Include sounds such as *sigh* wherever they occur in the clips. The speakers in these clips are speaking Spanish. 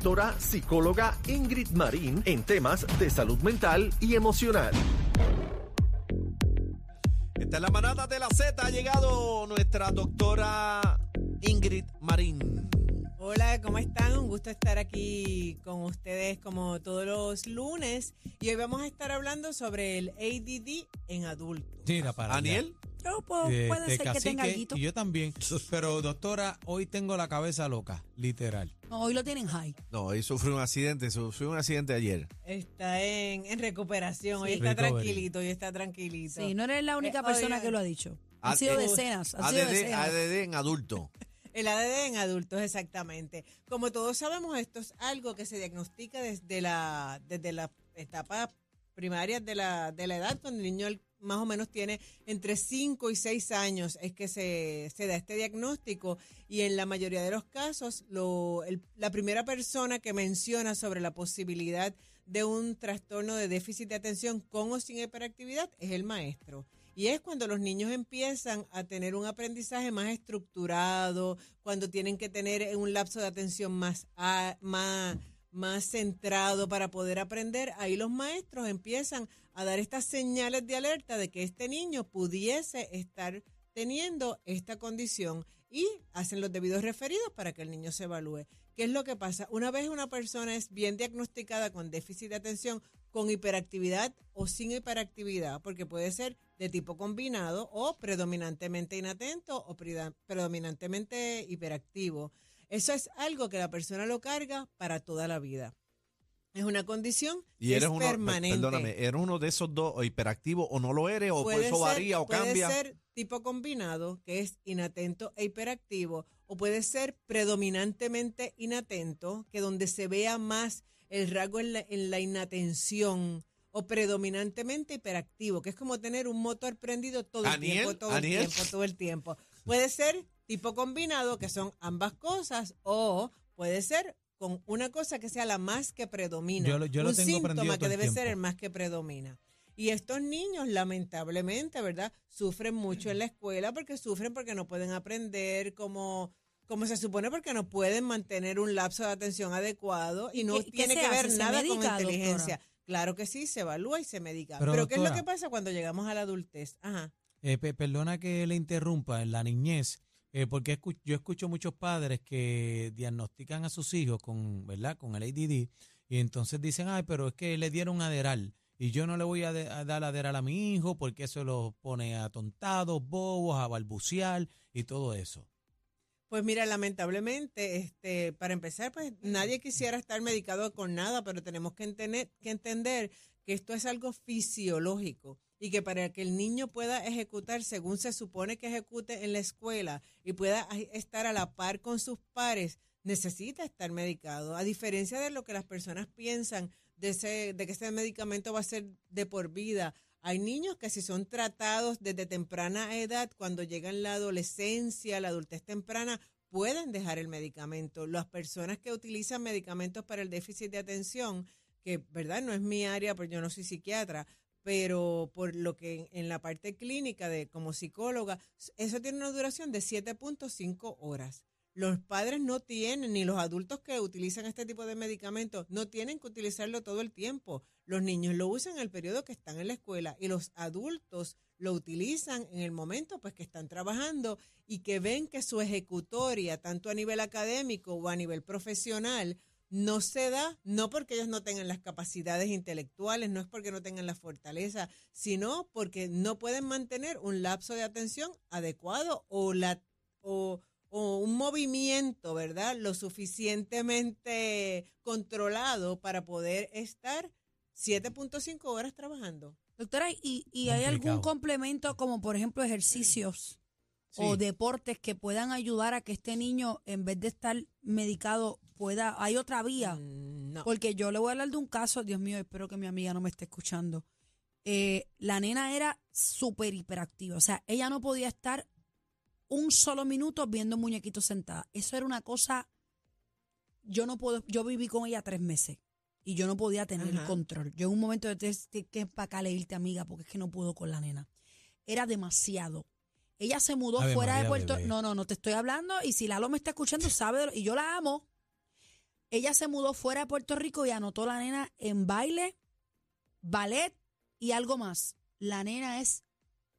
Doctora psicóloga Ingrid Marín en temas de salud mental y emocional. Esta es la manada de la Z. Ha llegado nuestra doctora Ingrid Marín. Hola, ¿cómo están? Un gusto estar aquí con ustedes como todos los lunes. Y hoy vamos a estar hablando sobre el ADD en adultos. Mira, para Aniel. Pues, allá. puede De- de ser que tenga algo. y yo también. *laughs* Pero doctora, hoy tengo la cabeza loca, literal. No, hoy lo tienen high. No, él sufrió un accidente, sufrió un accidente ayer. Está en, en recuperación, hoy está Recovery. tranquilito, hoy está tranquilito. Sí, no eres la única Eh, persona oigan. que lo ha dicho. Ah, Han sido eh, decenas, han sido decenas. ADD en adulto. *laughs* El ADD en adultos, exactamente. Como todos sabemos, esto es algo que se diagnostica desde la, desde la etapa primaria de la, de la edad, cuando el niño más o menos tiene entre 5 y 6 años, es que se, se da este diagnóstico y en la mayoría de los casos, lo, el- la primera persona que menciona sobre la posibilidad de un trastorno de déficit de atención con o sin hiperactividad es el maestro. Y es cuando los niños empiezan a tener un aprendizaje más estructurado, cuando tienen que tener un lapso de atención más, más, más centrado para poder aprender, ahí los maestros empiezan a dar estas señales de alerta de que este niño pudiese estar teniendo esta condición y hacen los debidos referidos para que el niño se evalúe. ¿Qué es lo que pasa? Una vez una persona es bien diagnosticada con déficit de atención, con hiperactividad o sin hiperactividad, porque puede ser de tipo combinado o predominantemente inatento o predominantemente hiperactivo. Eso es algo que la persona lo carga para toda la vida. Es una condición Y eres es uno, permanente. perdóname, ¿eres uno de esos dos o hiperactivo o no lo eres o pues eso varía o puede cambia? ser tipo combinado, que es inatento e hiperactivo, o puede ser predominantemente inatento, que donde se vea más el rasgo en la, en la inatención, o predominantemente hiperactivo, que es como tener un motor prendido todo el tiempo, todo Aniel. el tiempo, todo el tiempo. Puede ser tipo combinado, que son ambas cosas, o puede ser con una cosa que sea la más que predomina. Yo lo- yo lo un tengo prendido síntoma todo que el debe ser el más que predomina. Y estos niños, lamentablemente, ¿verdad? Sufren mucho en la escuela porque sufren porque no pueden aprender como, como se supone, porque no pueden mantener un lapso de atención adecuado y ¿Y no qué- tiene que ver nada con medica, inteligencia. doctora? Claro que sí, se evalúa y se medica. Pero, Pero, ¿qué es lo que pasa cuando llegamos a la adultez? Ajá. Eh, pe- perdona que le interrumpa, en la niñez, eh, porque yo escucho muchos padres que diagnostican a sus hijos con, ¿verdad? con el ADD y entonces dicen, ay, pero es que le dieron Aderal y yo no le voy a, a dar Aderal a mi hijo porque eso los pone atontados, bobos, a balbucear y todo eso. Pues mira, lamentablemente, este, para empezar, pues nadie quisiera estar medicado con nada, pero tenemos que que entender que esto es algo fisiológico y que para que el niño pueda ejecutar según se supone que ejecute en la escuela y pueda estar a la par con sus pares, necesita estar medicado. A diferencia de lo que las personas piensan de, ese, de que ese medicamento va a ser de por vida, hay niños que si son tratados desde temprana edad, cuando llegan la adolescencia, la adultez temprana, pueden dejar el medicamento. Las personas que utilizan medicamentos para el déficit de atención, que verdad no es mi área, porque yo no soy psiquiatra, pero por lo que en, la parte clínica de como psicóloga, eso tiene una duración de 7.5 horas. Los padres no tienen, ni los adultos que utilizan este tipo de medicamentos, no tienen que utilizarlo todo el tiempo. Los niños lo usan en el periodo que están en la escuela y los adultos lo utilizan en el momento pues que están trabajando y que ven que su ejecutoria, tanto a nivel académico o a nivel profesional, no se da, no porque ellos no tengan las capacidades intelectuales, no es porque no tengan la fortaleza, sino porque no pueden mantener un lapso de atención adecuado o, la, o, o un movimiento, ¿verdad? Lo suficientemente controlado para poder estar 7.5 horas trabajando. Doctora, ¿y, y hay algún complemento como por ejemplo ejercicios o deportes que puedan ayudar a que este niño en vez de estar medicado pueda, hay otra vía? Mm, No. Porque yo le voy a hablar de un caso, Dios mío, espero que mi amiga no me esté escuchando. Eh, la nena era súper hiperactiva, o sea, ella no podía estar un solo minuto viendo muñequitos sentada. Eso era una cosa, yo no puedo, yo viví con ella tres meses y yo no podía tener el control. Yo en un momento de que empacarle irte amiga porque es que no puedo con la nena. Era demasiado. Ella se mudó Ave fuera de María, Puerto bebé. No, no, no te estoy hablando y si Lalo me está escuchando sabe de lo- y yo la amo. Ella se mudó fuera de Puerto Rico y anotó la nena en baile, ballet y algo más. La nena es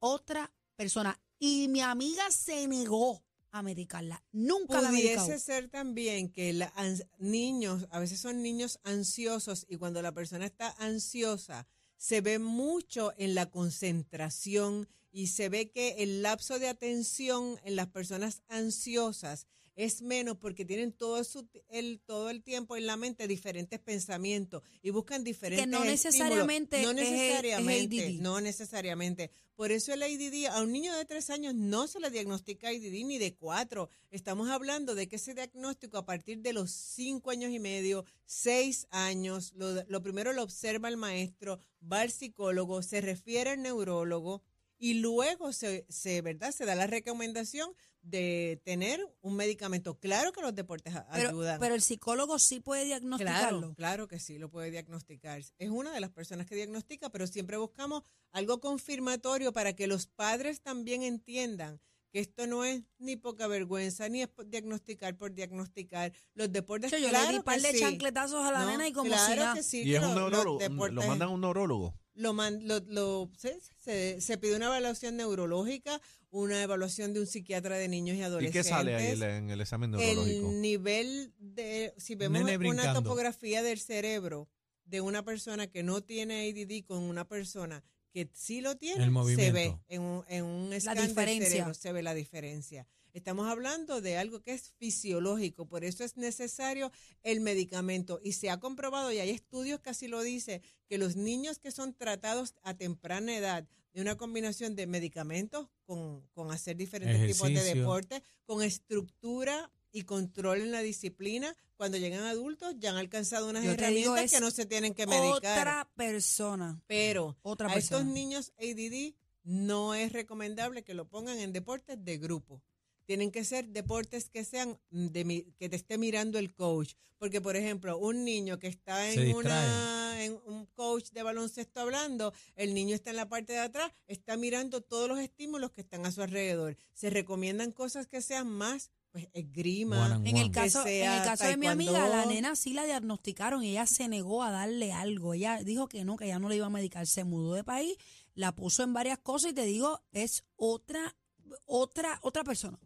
otra persona. Y mi amiga se negó a medicarla. Nunca la medicó. Pudiese ser también que la niños, a veces son niños ansiosos y cuando la persona está ansiosa, se ve mucho en la concentración y se ve que el lapso de atención en las personas ansiosas es menos porque tienen todo su el todo el tiempo en la mente diferentes pensamientos y buscan diferentes no estímulos. necesariamente no es- es necesariamente no necesariamente. Por eso el ADD a un niño de tres años no se le diagnostica ADD ni de cuatro. Estamos hablando de que ese diagnóstico a partir de los cinco años y medio seis años lo, lo primero lo observa el maestro va al psicólogo se refiere al neurólogo y luego se, se, ¿verdad? se da la recomendación de tener un medicamento. Claro que los deportes pero, ayudan. pero el psicólogo sí puede diagnosticarlo. Claro, claro que sí, lo puede diagnosticar. Es una de las personas que diagnostica, pero siempre buscamos algo confirmatorio para que los padres también entiendan que esto no es ni poca vergüenza, ni es diagnosticar por diagnosticar. Los deportes, Yo, yo claro le di un par de sí. chancletazos a la No, nena y como claro si que sí, Y es un neurólogo, lo deportes- mandan a un neurólogo. Lo, man- lo, lo- se, se- se pide una evaluación neurológica, una evaluación de un psiquiatra de niños y ¿Y adolescentes. qué sale ahí en el- en el examen neurológico? El nivel de, si vemos nene una brincando. topografía del cerebro de una persona que no tiene ADD con una persona que sí lo tiene, El se ve en un, en un escáner del diferencia. cerebro, se ve la diferencia. Estamos hablando de algo que es fisiológico, por eso es necesario el medicamento. Y se ha comprobado, y hay estudios que así lo dice, que los niños que son tratados a temprana edad de una combinación de medicamentos con, con hacer diferentes tipos de deportes, con estructura y control en la disciplina, cuando llegan adultos ya han alcanzado unas Yo te digo, herramientas que no se tienen que medicar. Otra persona. Pero Otra a estos niños ADD no es recomendable que lo pongan en deportes de grupo. Tienen que ser deportes que sean de mi- que te esté mirando el coach, porque por ejemplo, un niño que está en una en un coach de baloncesto hablando, el niño está en la parte de atrás, está mirando todos los estímulos que están a su alrededor. Se recomiendan cosas que sean más pues esgrima, One and En el one. caso, en el caso de mi amiga, la nena sí la diagnosticaron y ella se negó a darle algo. Ella dijo que no, que ella no le iba a medicar. Se mudó de país, la puso en varias cosas y te digo, es otra, otra, otra persona.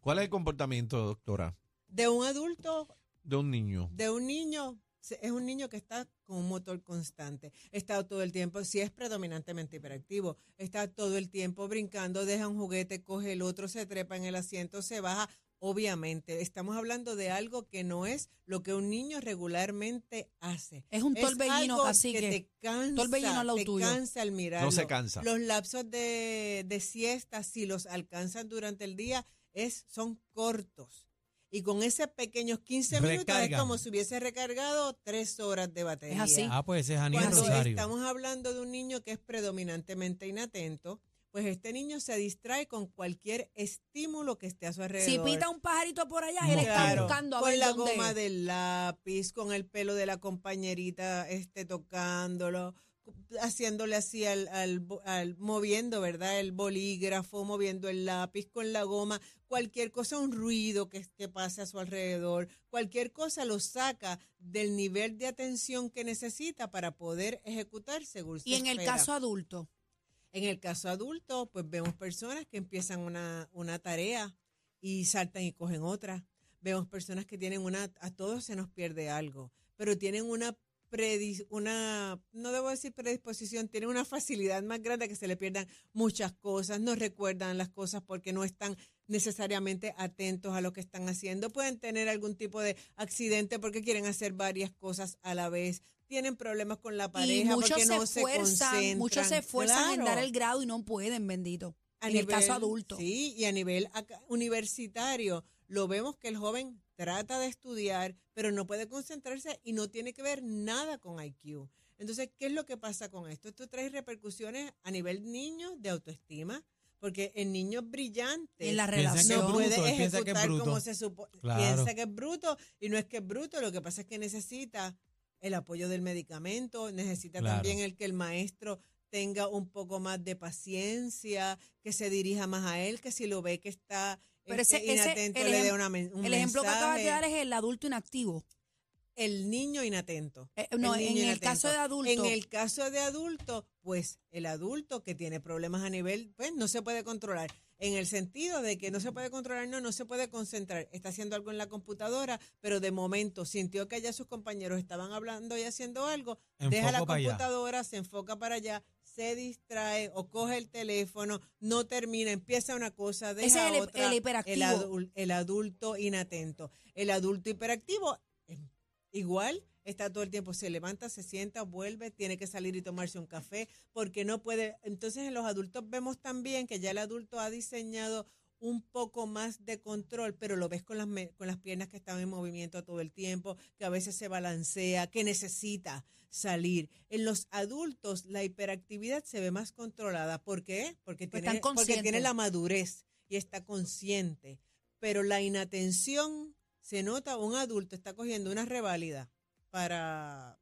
¿Cuál es el comportamiento, doctora, de un adulto de un niño? de un niño es un niño que está con un motor constante, está todo el tiempo, si es predominantemente hiperactivo, está todo el tiempo brincando, deja un juguete, coge el otro, se trepa en el asiento, se baja. Obviamente, estamos hablando de algo que no es lo que un niño regularmente hace. Es un torbellino, algo cacique. que te cansa, Torbellino al lado te tuyo. cansa al mirarlo. No se cansa. Los lapsos de, de siesta, si los alcanzan durante el día, es, son cortos. Y con ese pequeños 15 minutos es como si hubiese recargado tres horas de batería. Es así. Ah, pues ese es Aniel Cuando Rosario. estamos hablando de un niño que es predominantemente inatento, pues este niño se distrae con cualquier estímulo que esté a su Si alrededor. pita un pajarito por allá, él está buscando a con ver la dónde goma es. del lápiz, con el pelo de la compañerita este tocándolo, haciéndole así al, al, al- moviendo, ¿verdad? El bolígrafo, moviendo el lápiz con la goma, cualquier cosa, un ruido que, que pase a su alrededor, cualquier cosa lo saca del nivel de atención que necesita para poder ejecutar según se Y en el caso adulto, En el caso adulto, pues vemos personas que empiezan una, una tarea y saltan y cogen otra. vemos personas que tienen una, a todos se nos pierde algo, pero tienen una predis- una, no debo decir predisposición, tienen una facilidad más grande que se le pierdan muchas cosas, no recuerdan las cosas porque no están necesariamente atentos a lo que están haciendo, pueden tener algún tipo de accidente porque quieren hacer varias cosas a la vez, tienen problemas con la Y pareja muchos porque se no se esfuerzan, concentran. muchos se esfuerzan en dar el grado y no pueden, bendito. A en el caso nivel- adulto. Sí, y a nivel acá- universitario, lo vemos que el joven trata de estudiar, pero no puede concentrarse y no tiene que ver nada con IQ. Entonces, ¿qué es lo que pasa con esto? Esto trae repercusiones a nivel niño de autoestima, porque el niño brillante En la relación. no puede bruto, él piensa que es ejecutar bruto. como se supone. Claro. Piensa que es bruto y no es que es bruto, lo que pasa es que necesita el apoyo del medicamento, necesita Claro. también el que el maestro tenga un poco más de paciencia, que se dirija más a él, que si lo ve que está Pero este, ese- ese- inatento el le dé una un El ejemplo que acabas de dar es el adulto inactivo. el niño inatento. Eh, no, El en el caso de adulto. En el caso de adulto, pues el adulto que tiene problemas a nivel, pues no se puede controlar. En el sentido de que no se puede controlar, no, no se puede concentrar. Está haciendo algo en la computadora, pero de momento sintió que allá sus compañeros estaban hablando y haciendo algo, deja la allá. computadora, se enfoca para allá, se distrae o coge el teléfono, no termina, empieza una cosa, deja Ese es el- otra. el hiperactivo. El, adul- el adulto inatento. El adulto hiperactivo, igual, está todo el tiempo, se levanta, se sienta, vuelve, tiene que salir y tomarse un café, porque no puede. Entonces en los adultos vemos también que ya el adulto ha diseñado un poco más de control, pero lo ves con las, con las piernas que están en movimiento todo el tiempo, que a veces se balancea, que necesita salir. En los adultos la hiperactividad se ve más controlada. ¿Por qué? Porque, Pues tiene, porque tiene la madurez y está consciente. Pero la inatención se nota, un adulto está cogiendo una reválida para,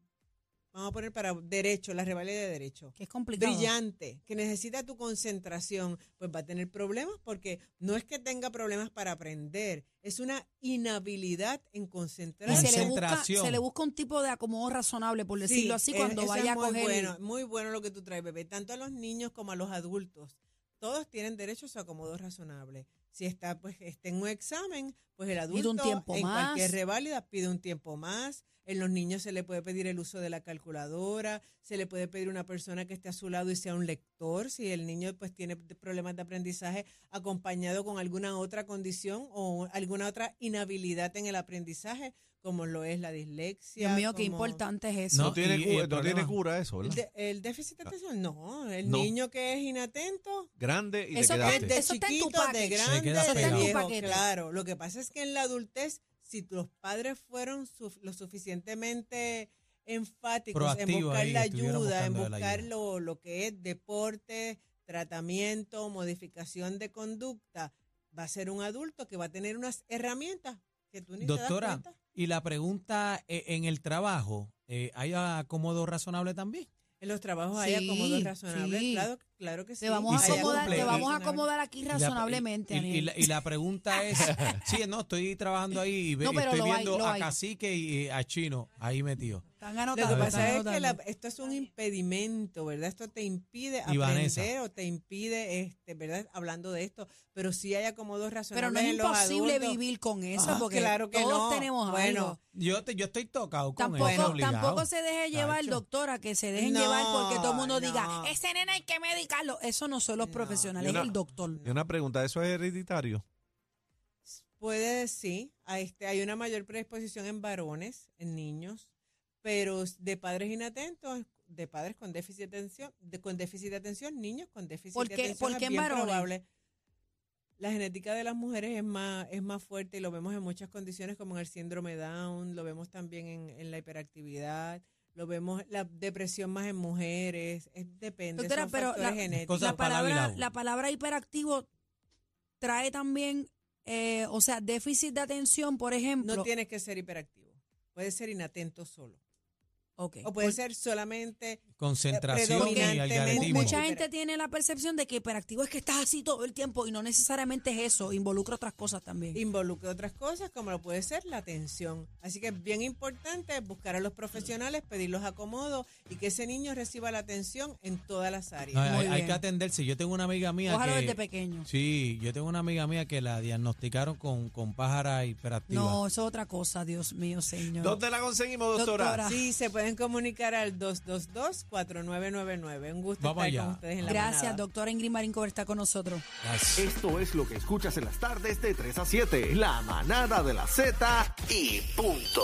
vamos a poner para derecho, la reválida de derecho que es complicado. brillante, que necesita tu concentración, pues va a tener problemas porque no es que tenga problemas para aprender, es una inhabilidad en Y concentrarse. se le, busca, Concentración. se le busca un tipo de acomodo razonable, por Sí, decirlo así, cuando vaya es muy a coger. Bueno, muy bueno lo que tú traes, bebé, tanto a los niños como a los adultos. Todos tienen derecho a su acomodo razonable. Si está, pues, está en un examen, pues el adulto un tiempo en más. cualquier reválida pide un tiempo más. En los niños se le puede pedir el uso de la calculadora, se le puede pedir una persona que esté a su lado y sea un lector, si el niño pues tiene problemas de aprendizaje acompañado con alguna otra condición o alguna otra inhabilidad en el aprendizaje, como lo es la dislexia. Dios mío, qué como- importante es eso. No, tiene, y- y cu- el no tiene problema- cura eso, El, ¿verdad? de- el déficit de atención, no. El No. niño que es inatento, Grande y Eso te quedaste. de Eso está en tu chiquito, de package. grande, de viejo, paquete. claro. Lo que pasa es que en la adultez, si los padres fueron su- lo suficientemente enfáticos en Proactivos buscar ahí, la estuvieron ayuda, en buscando la buscar ayuda. lo, lo que es deporte, tratamiento, modificación de conducta, va a ser un adulto que va a tener unas herramientas que tú ni te Doctora, das cuenta. Y la pregunta eh, en el trabajo, eh, ¿hay acomodo razonable también? En los trabajos hay razonables, sí. claro, claro que sí. Te vamos, a acomodar, cumple, te y- vamos a razonable. acomodar aquí Y la- razonablemente, y, la, y la pregunta es, *laughs* sí, no, estoy trabajando ahí y, ve- No, y pero estoy hay, viendo a hay. Cacique y a Chino ahí metido. Están Lo que pasa es que la- esto es un impedimento, ¿verdad? Esto te impide Y Vanessa. aprender o te impide, este, ¿verdad? Hablando de esto, pero sí hay acomodos Pero razonables no es en imposible vivir con eso, Ah, porque claro que todos no. tenemos Bueno, algo. Yo, te, yo estoy tocado con Tampoco, eso, obligado. tampoco se deje llevar, doctora, que se dejen No, llevar porque todo el mundo diga, ese nene hay que Eso no son los No. profesionales, es el doctor. Y una pregunta, ¿eso es hereditario? Puede, sí, a este, hay una mayor predisposición en varones, en niños, pero de padres inatentos, de padres con déficit de atención, de, con déficit de atención, niños con déficit ¿Por de atención. por qué es bien varones? probable. La genética de las mujeres es más, es más fuerte y lo vemos en muchas condiciones como en el síndrome Down, lo vemos también en, en la hiperactividad, lo vemos la depresión más en mujeres, es, depende, Doctora, son pero la- genéticos. La palabra, la palabra hiperactivo trae también, eh, o sea, déficit de atención, por ejemplo. No tienes que ser hiperactivo, puedes ser inatento solo. Ok. O puede ser solamente Concentración y predominantemente- algaretismo. Mucha gente tiene la percepción de que hiperactivo es que estás así todo el tiempo y no necesariamente es eso, involucra otras cosas también. involucra otras cosas como lo puede ser la atención. Así que es bien importante buscar a los profesionales, pedir los acomodos y que ese niño reciba la atención en todas las áreas. No, hay, que atenderse. Yo tengo una amiga mía Ojalá que... desde pequeño. Sí, yo tengo una amiga mía que la diagnosticaron con, con pájara hiperactiva. No, eso es otra cosa, Dios mío, señor. ¿Dónde la conseguimos, doctora? Doctora. Sí, se pueden comunicar al 222-4999. Un gusto Vamos estar allá. con ustedes en la Gracias, manada. doctora Ingrid Marín, por estar con nosotros. Gracias. Esto es lo que escuchas en las tardes de 3 a 7. La manada de la Z y punto.